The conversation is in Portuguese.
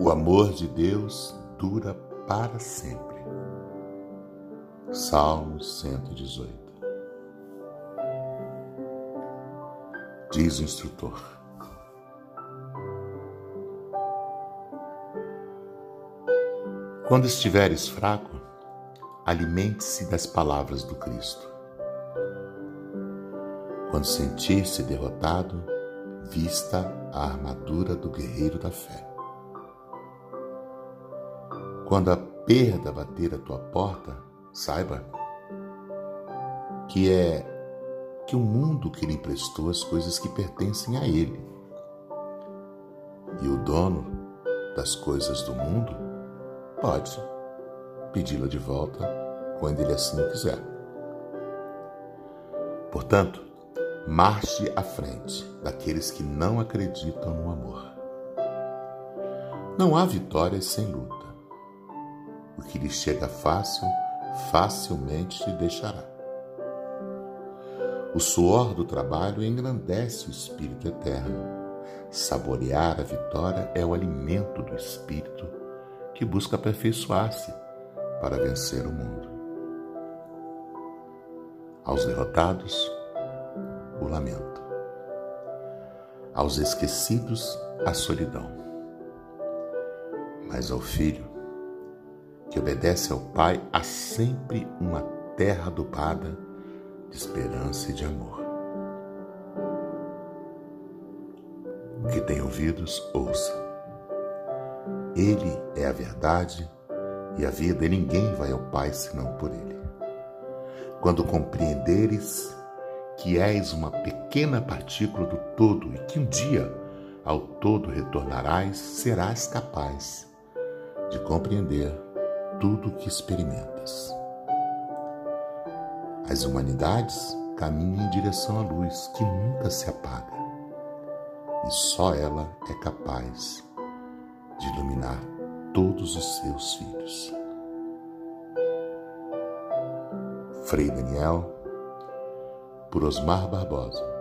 O amor de Deus dura para sempre. Salmo 118. Diz o instrutor. Quando estiveres fraco, alimente-se das palavras do Cristo. Quando sentir-se derrotado, vista a armadura do guerreiro da fé. Quando a perda bater a tua porta, saiba que é que o mundo que lhe emprestou as coisas que pertencem a ele. E o dono das coisas do mundo pode pedi-la de volta quando ele assim o quiser. Portanto, marche à frente daqueles que não acreditam no amor. Não há vitórias sem luta. O que lhe chega fácil, facilmente te deixará. O suor do trabalho engrandece o espírito eterno. Saborear a vitória é o alimento do espírito que busca aperfeiçoar-se para vencer o mundo. Aos derrotados, o lamento. Aos esquecidos, a solidão. Mas ao filho, que obedece ao Pai, há sempre uma terra adubada de esperança e de amor. O que tem ouvidos, ouça. Ele é a verdade e a vida, e ninguém vai ao Pai senão por Ele. Quando compreenderes que és uma pequena partícula do todo e que um dia ao todo retornarás, serás capaz de compreender tudo o que experimentas. As humanidades caminham em direção à luz que nunca se apaga, e só ela é capaz de iluminar todos os seus filhos. Frei Daniel por Osmar Barbosa.